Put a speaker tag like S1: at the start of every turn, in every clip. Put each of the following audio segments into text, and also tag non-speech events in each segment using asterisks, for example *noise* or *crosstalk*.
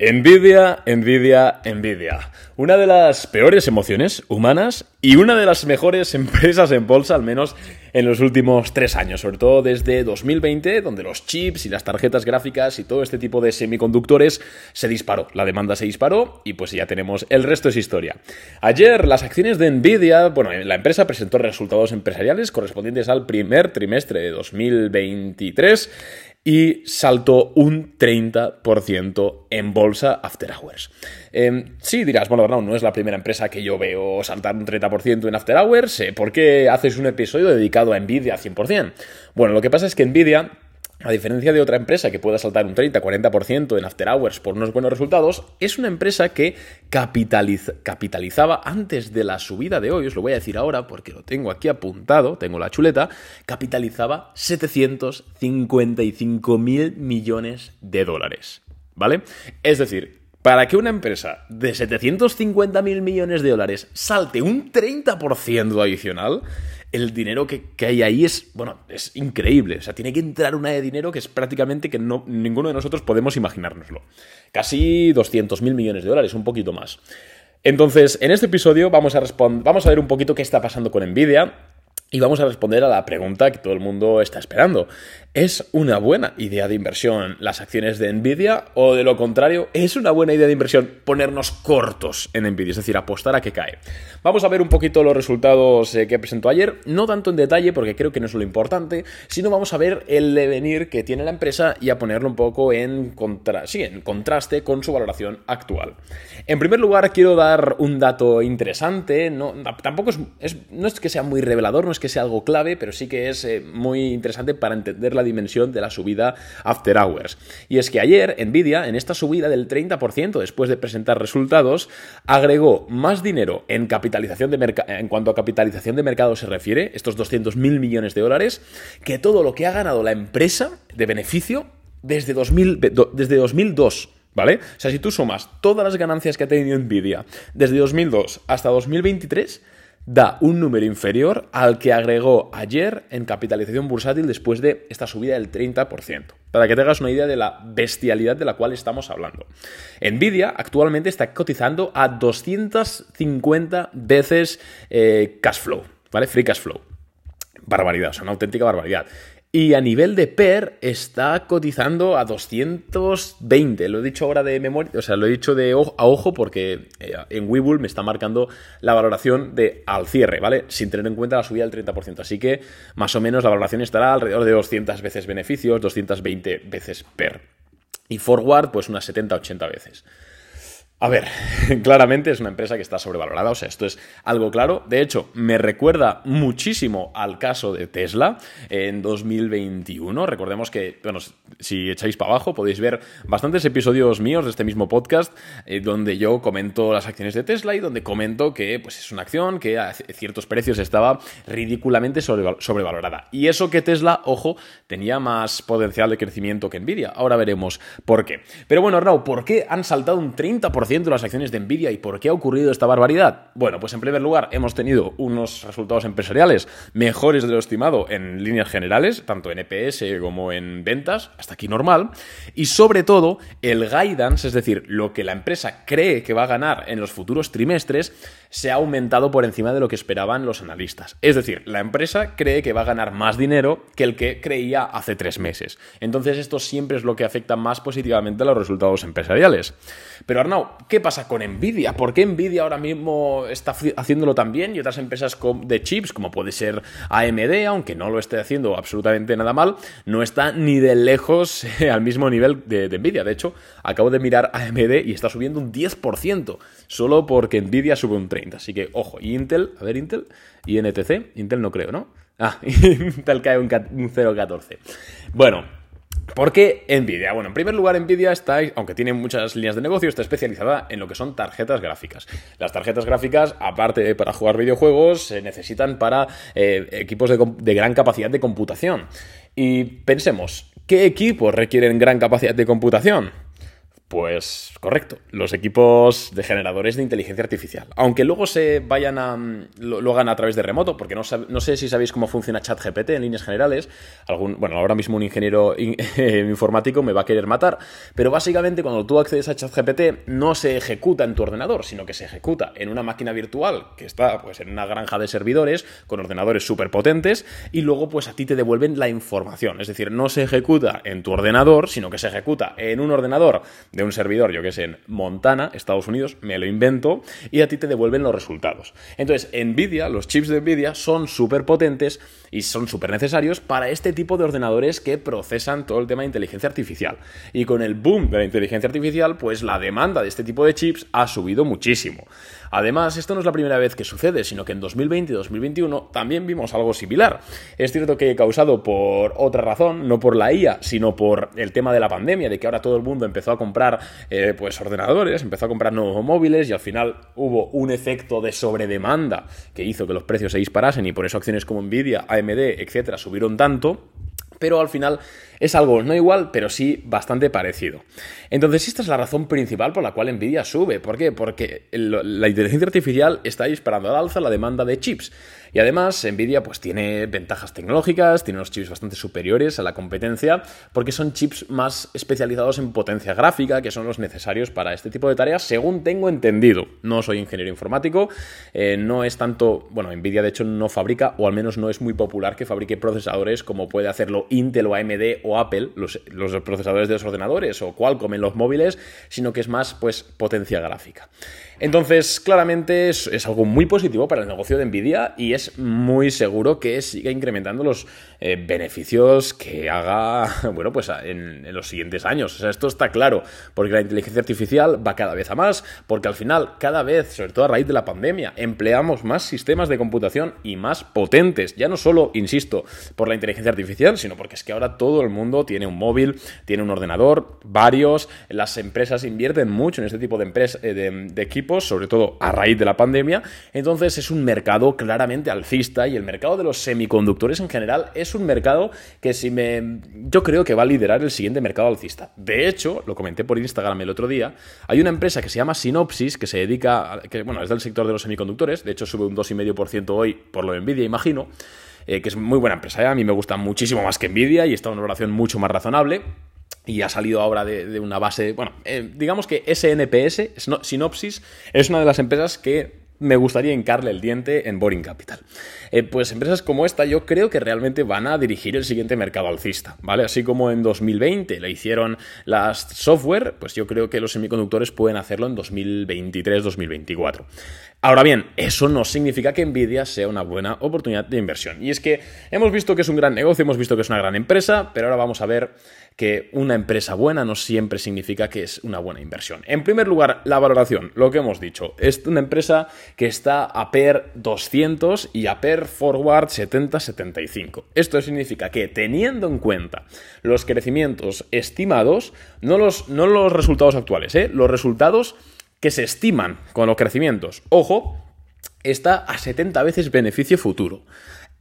S1: Envidia, envidia, envidia. Una de las peores emociones humanas y una de las mejores *laughs* empresas en bolsa, al menos en los últimos tres años, sobre todo desde 2020, donde los chips y las tarjetas gráficas y todo este tipo de semiconductores se disparó. La demanda se disparó y pues ya tenemos el resto es historia. Ayer las acciones de Nvidia, bueno, la empresa presentó resultados empresariales correspondientes al primer trimestre de 2023 y saltó un 30% en bolsa after hours. Eh, sí, dirás, bueno, no, no es la primera empresa que yo veo saltar un 30% en after hours. ¿Por qué haces un episodio dedicado a Nvidia 100%? Bueno, lo que pasa es que Nvidia a diferencia de otra empresa que pueda saltar un 30-40% en after hours por unos buenos resultados, es una empresa que capitalizaba antes de la subida de hoy, os lo voy a decir ahora porque lo tengo aquí apuntado, tengo la chuleta, capitalizaba 755 mil millones de dólares. ¿Vale? Es decir, para que una empresa de 750 mil millones de dólares salte un 30% adicional, el dinero que, hay ahí es, bueno, es increíble. O sea, tiene que entrar una de dinero que es prácticamente que no, ninguno de nosotros podemos imaginárnoslo. Casi 200 mil millones de dólares, un poquito más. Entonces, en este episodio vamos a, vamos a ver un poquito qué está pasando con Nvidia y vamos a responder a la pregunta que todo el mundo está esperando. ¿Es una buena idea de inversión las acciones de Nvidia o de lo contrario, es una buena idea de inversión ponernos cortos en Nvidia, es decir, apostar a que cae? Vamos a ver un poquito los resultados eh, que presentó ayer, no tanto en detalle porque creo que no es lo importante, sino vamos a ver el devenir que tiene la empresa y a ponerlo un poco en, en contraste con su valoración actual. En primer lugar, quiero dar un dato interesante, no, tampoco es, no es que sea muy revelador, no es que sea algo clave, pero sí que es eh, muy interesante para entender la dimensión de la subida after hours. Y es que ayer Nvidia, en esta subida del 30% después de presentar resultados, agregó más dinero en capitalización de en cuanto a capitalización de mercado se refiere, estos 200 mil millones de dólares, que todo lo que ha ganado la empresa de beneficio desde, 2000, desde 2002. ¿Vale? O sea, si tú sumas todas las ganancias que ha tenido Nvidia desde 2002 hasta 2023, da un número inferior al que agregó ayer en capitalización bursátil después de esta subida del 30%. Para que te hagas una idea de la bestialidad de la cual estamos hablando. Nvidia actualmente está cotizando a 250 veces eh, cash flow, ¿vale? Free cash flow. Barbaridad, o una auténtica barbaridad. Y a nivel de PER está cotizando a 220. Lo he dicho ahora de memoria, o sea, lo he dicho de a ojo porque eh, en Webull me está marcando la valoración de al cierre, ¿vale? Sin tener en cuenta la subida del 30%. Así que más o menos la valoración estará alrededor de 200 veces beneficios, 220 veces PER. Y forward, pues unas 70-80 veces. A ver, *laughs* claramente es una empresa que está sobrevalorada, o sea, esto es algo claro. De hecho, me recuerda muchísimo al caso de Tesla en 2021. Recordemos que, bueno, si echáis para abajo podéis ver bastantes episodios míos de este mismo podcast eh, donde yo comento las acciones de Tesla y donde comento que pues, es una acción que a ciertos precios estaba ridículamente sobrevalorada. Y eso que Tesla, ojo, tenía más potencial de crecimiento que Nvidia. Ahora veremos por qué. Pero bueno, Arnau, ¿por qué han saltado un 30%? Las acciones de Nvidia. ¿Y por qué ha ocurrido esta barbaridad? Bueno, pues en primer lugar hemos tenido unos resultados empresariales mejores de lo estimado en líneas generales, tanto en EPS como en ventas, hasta aquí normal. Y sobre todo, el guidance, es decir, lo que la empresa cree que va a ganar en los futuros trimestres, se ha aumentado por encima de lo que esperaban los analistas. Es decir, la empresa cree que va a ganar más dinero que el que creía hace tres meses. Entonces esto siempre es lo que afecta más positivamente a los resultados empresariales. Pero Arnau, ¿qué pasa con Nvidia? ¿Por qué Nvidia ahora mismo está haciéndolo tan bien y otras empresas de chips, como puede ser AMD, aunque no lo esté haciendo absolutamente nada mal, no está ni de lejos al mismo nivel de, Nvidia? De hecho, acabo de mirar AMD y está subiendo un 10%, solo porque Nvidia sube un 30%. Así que, ojo, Intel, a ver, Intel, y NTC, Intel no creo, ¿no? Ah, *laughs* Intel cae un, 0,14. Bueno, ¿Por qué Nvidia? Bueno, en primer lugar, Nvidia está, aunque tiene muchas líneas de negocio, está especializada en lo que son tarjetas gráficas. Las tarjetas gráficas, aparte de para jugar videojuegos, se necesitan para eh, equipos de gran capacidad de computación. Y pensemos, ¿qué equipos requieren gran capacidad de computación? Pues correcto, los equipos de generadores de inteligencia artificial. Aunque luego se vayan a. lo, hagan a través de remoto, porque no, no, sé si sabéis cómo funciona ChatGPT en líneas generales. Bueno, ahora mismo un ingeniero *laughs* informático me va a querer matar. Pero básicamente, cuando tú accedes a ChatGPT, no se ejecuta en tu ordenador, sino que se ejecuta en una máquina virtual que está pues, en una granja de servidores con ordenadores súper potentes. Y luego, pues a ti te devuelven la información. Es decir, no se ejecuta en tu ordenador, sino que se ejecuta en un ordenador de un servidor, yo que sé, en Montana, Estados Unidos, me lo invento, y a ti te devuelven los resultados. Entonces, Nvidia, los chips de Nvidia son súper potentes y son súper necesarios para este tipo de ordenadores que procesan todo el tema de inteligencia artificial. Y con el boom de la inteligencia artificial, pues la demanda de este tipo de chips ha subido muchísimo. Además, esto no es la primera vez que sucede, sino que en 2020 y 2021 también vimos algo similar. Es cierto que causado por otra razón, no por la IA, sino por el tema de la pandemia, de que ahora todo el mundo empezó a comprar eh, pues ordenadores, empezó a comprar nuevos móviles y al final hubo un efecto de sobredemanda que hizo que los precios se disparasen y por eso acciones como Nvidia, AMD, etcétera, subieron tanto pero al final es algo no igual, pero sí bastante parecido. Entonces, esta es la razón principal por la cual Nvidia sube. ¿Por qué? Porque la inteligencia artificial está disparando al alza la demanda de chips. Y además, Nvidia pues tiene ventajas tecnológicas, tiene unos chips bastante superiores a la competencia, porque son chips más especializados en potencia gráfica, que son los necesarios para este tipo de tareas, según tengo entendido. No soy ingeniero informático, eh, no es tanto, bueno, Nvidia de hecho no fabrica, o al menos no es muy popular que fabrique procesadores como puede hacerlo Intel o AMD o Apple, los, los procesadores de los ordenadores, o Qualcomm en los móviles, sino que es más, pues, potencia gráfica. Entonces, claramente es, algo muy positivo para el negocio de Nvidia y es muy seguro que siga incrementando los eh, beneficios que haga, *laughs* bueno, pues en, los siguientes años. O sea, esto está claro, porque la inteligencia artificial va cada vez a más, porque al final, cada vez, sobre todo a raíz de la pandemia, empleamos más sistemas de computación y más potentes. Ya no solo, insisto, por la inteligencia artificial, sino porque es que ahora todo el mundo tiene un móvil, tiene un ordenador, varios, las empresas invierten mucho en este tipo de, empresas, eh, de equipos sobre todo a raíz de la pandemia. Entonces es un mercado claramente alcista y el mercado de los semiconductores en general es un mercado que si me yo creo que va a liderar el siguiente mercado alcista. De hecho, lo comenté por Instagram el otro día, hay una empresa que se llama Synopsis que se dedica que bueno, es del sector de los semiconductores, de hecho sube un 2,5% hoy por lo de Nvidia, imagino. Eh, que es muy buena empresa, ¿eh? a mí me gusta muchísimo más que Nvidia y está en una valoración mucho más razonable y ha salido ahora de, una base, bueno, eh, digamos que SNPS, Synopsis, es una de las empresas que me gustaría hincarle el diente en Boring Capital. Eh, pues empresas como esta yo creo que realmente van a dirigir el siguiente mercado alcista, ¿vale? Así como en 2020 le hicieron las software, pues yo creo que los semiconductores pueden hacerlo en 2023-2024. Ahora bien, eso no significa que Nvidia sea una buena oportunidad de inversión. Y es que hemos visto que es un gran negocio, hemos visto que es una gran empresa, pero ahora vamos a ver que una empresa buena no siempre significa que es una buena inversión. En primer lugar, la valoración, lo que hemos dicho, es una empresa que está a PER 200 y a PER Forward 70-75. Esto significa que teniendo en cuenta los crecimientos estimados, no los, no los resultados actuales, ¿eh? los resultados que se estiman con los crecimientos, ojo, está a 70 veces beneficio futuro.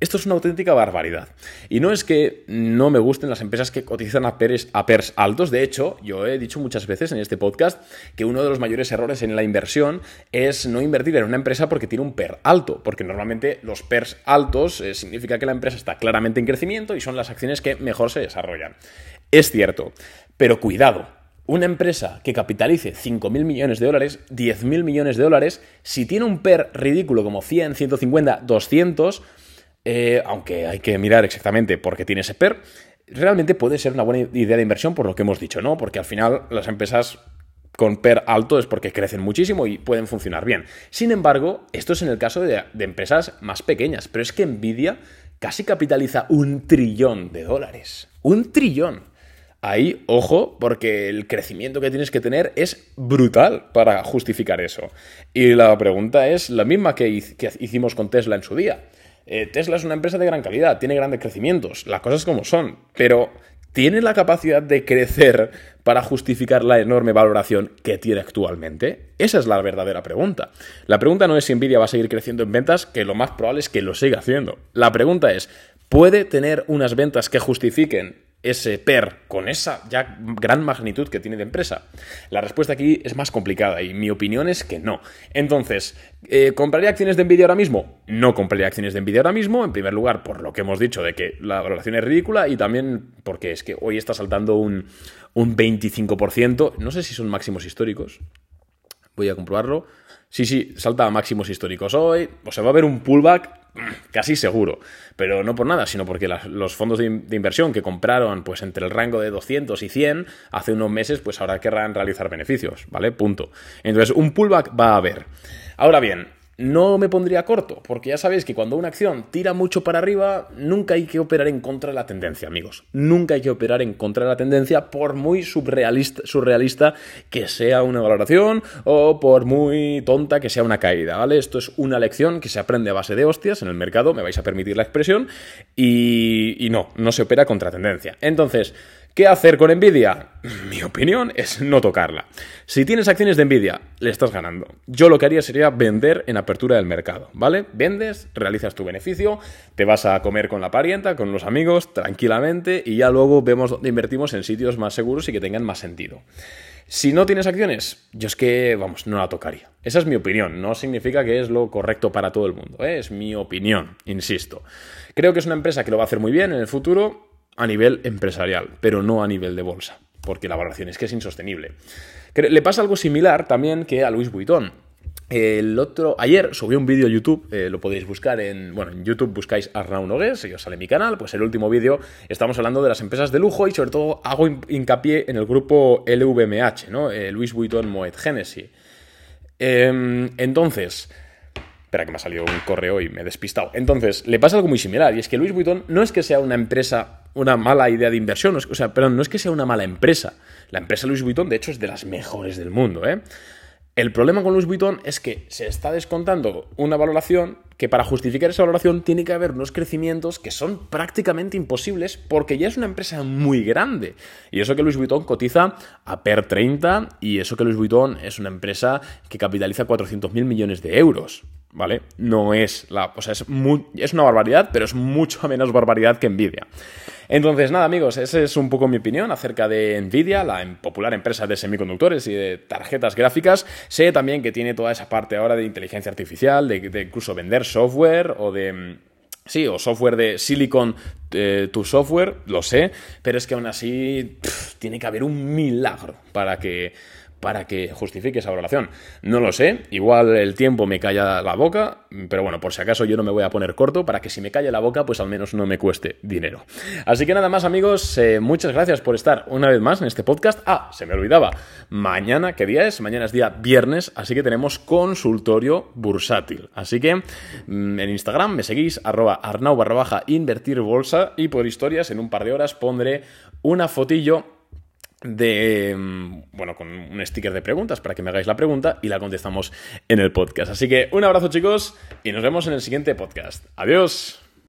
S1: Esto es una auténtica barbaridad. Y no es que no me gusten las empresas que cotizan a PERS, a PERS altos. De hecho, yo he dicho muchas veces en este podcast que uno de los mayores errores en la inversión es no invertir en una empresa porque tiene un PER alto. Porque normalmente los PERS altos eh, significa que la empresa está claramente en crecimiento y son las acciones que mejor se desarrollan. Es cierto, pero cuidado. Una empresa que capitalice 5.000 millones de dólares, 10.000 millones de dólares, si tiene un PER ridículo como 100, 150, 200, eh, aunque hay que mirar exactamente por qué tiene ese PER, realmente puede ser una buena idea de inversión por lo que hemos dicho, ¿no? Porque al final las empresas con PER alto es porque crecen muchísimo y pueden funcionar bien. Sin embargo, esto es en el caso de, de empresas más pequeñas, pero es que Nvidia casi capitaliza un trillón de dólares. Un trillón. Ahí, ojo, porque el crecimiento que tienes que tener es brutal para justificar eso. Y la pregunta es la misma que, hicimos con Tesla en su día. Eh, Tesla es una empresa de gran calidad, tiene grandes crecimientos, las cosas como son, pero ¿tiene la capacidad de crecer para justificar la enorme valoración que tiene actualmente? Esa es la verdadera pregunta. La pregunta no es si Nvidia va a seguir creciendo en ventas, que lo más probable es que lo siga haciendo. La pregunta es, ¿puede tener unas ventas que justifiquen ese PER con esa ya gran magnitud que tiene de empresa? La respuesta aquí es más complicada y mi opinión es que no. Entonces, eh, ¿compraría acciones de Nvidia ahora mismo? No compraría acciones de Nvidia ahora mismo, en primer lugar por lo que hemos dicho de que la valoración es ridícula y también porque es que hoy está saltando un, un 25%, no sé si son máximos históricos, voy a comprobarlo. Sí, sí, salta a máximos históricos hoy, o sea, va a haber un pullback casi seguro, pero no por nada, sino porque los fondos de, inversión que compraron pues entre el rango de 200 y 100 hace unos meses, pues ahora querrán realizar beneficios, ¿vale? Punto. Entonces, un pullback va a haber. Ahora bien, no me pondría corto, porque ya sabéis que cuando una acción tira mucho para arriba, nunca hay que operar en contra de la tendencia, amigos. Nunca hay que operar en contra de la tendencia, por muy surrealista, surrealista que sea una valoración o por muy tonta que sea una caída, ¿vale? Esto es una lección que se aprende a base de hostias en el mercado, me vais a permitir la expresión, y, y no, no se opera contra tendencia. Entonces, ¿Qué hacer con Nvidia? Mi opinión es no tocarla. Si tienes acciones de Nvidia, le estás ganando. Yo lo que haría sería vender en apertura del mercado, ¿vale? Vendes, realizas tu beneficio, te vas a comer con la parienta, con los amigos, tranquilamente, y ya luego vemos dónde invertimos en sitios más seguros y que tengan más sentido. Si no tienes acciones, yo es que, vamos, no la tocaría. Esa es mi opinión, no significa que es lo correcto para todo el mundo, ¿eh? es mi opinión, insisto. Creo que es una empresa que lo va a hacer muy bien en el futuro, a nivel empresarial, pero no a nivel de bolsa, porque la valoración es que es insostenible. Le pasa algo similar también que a Luis Vuitton. El otro, ayer subí un vídeo a YouTube, eh, lo podéis buscar en, bueno, en YouTube buscáis Arnau Nogués, y os sale mi canal, pues el último vídeo estamos hablando de las empresas de lujo y sobre todo hago hincapié en el grupo LVMH, ¿no? Eh, Louis Vuitton Moet Hennessy. Em, entonces, Espera que me ha salido un correo y me he despistado. Entonces, le pasa algo muy similar, y es que Louis Vuitton no es que sea una empresa, una mala idea de inversión, o sea, perdón, no es que sea una mala empresa. La empresa Louis Vuitton, de hecho, es de las mejores del mundo, ¿eh? El problema con Louis Vuitton es que se está descontando una valoración que para justificar esa valoración tiene que haber unos crecimientos que son prácticamente imposibles porque ya es una empresa muy grande. Y eso que Louis Vuitton cotiza a PER 30 y eso que Louis Vuitton es una empresa que capitaliza 400.000 millones de euros. ¿Vale? No es la. O sea, es, es una barbaridad, pero es mucho *laughs* menos barbaridad que Nvidia. Entonces, nada, amigos, esa es un poco mi opinión acerca de Nvidia, la popular empresa de semiconductores y de tarjetas gráficas. Sé también que tiene toda esa parte ahora de inteligencia artificial, de, incluso vender software o de. Sí, o software de Silicon eh, to software, lo sé, pero es que aún así tiene que haber un milagro para que para que justifique esa valoración. No lo sé, igual el tiempo me calla la boca, pero bueno, por si acaso yo no me voy a poner corto para que si me calle la boca, pues al menos no me cueste dinero. Así que nada más amigos, eh, muchas gracias por estar una vez más en este podcast. Ah, se me olvidaba, mañana, ¿qué día es? Mañana es día viernes, así que tenemos consultorio bursátil. Así que mm, en Instagram me seguís arroba arnau barra baja invertir bolsa y por historias en un par de horas pondré una fotillo de, mm, bueno, con un sticker de preguntas para que me hagáis la pregunta y la contestamos en el podcast. Así que un abrazo chicos y nos vemos en el siguiente podcast. Adiós.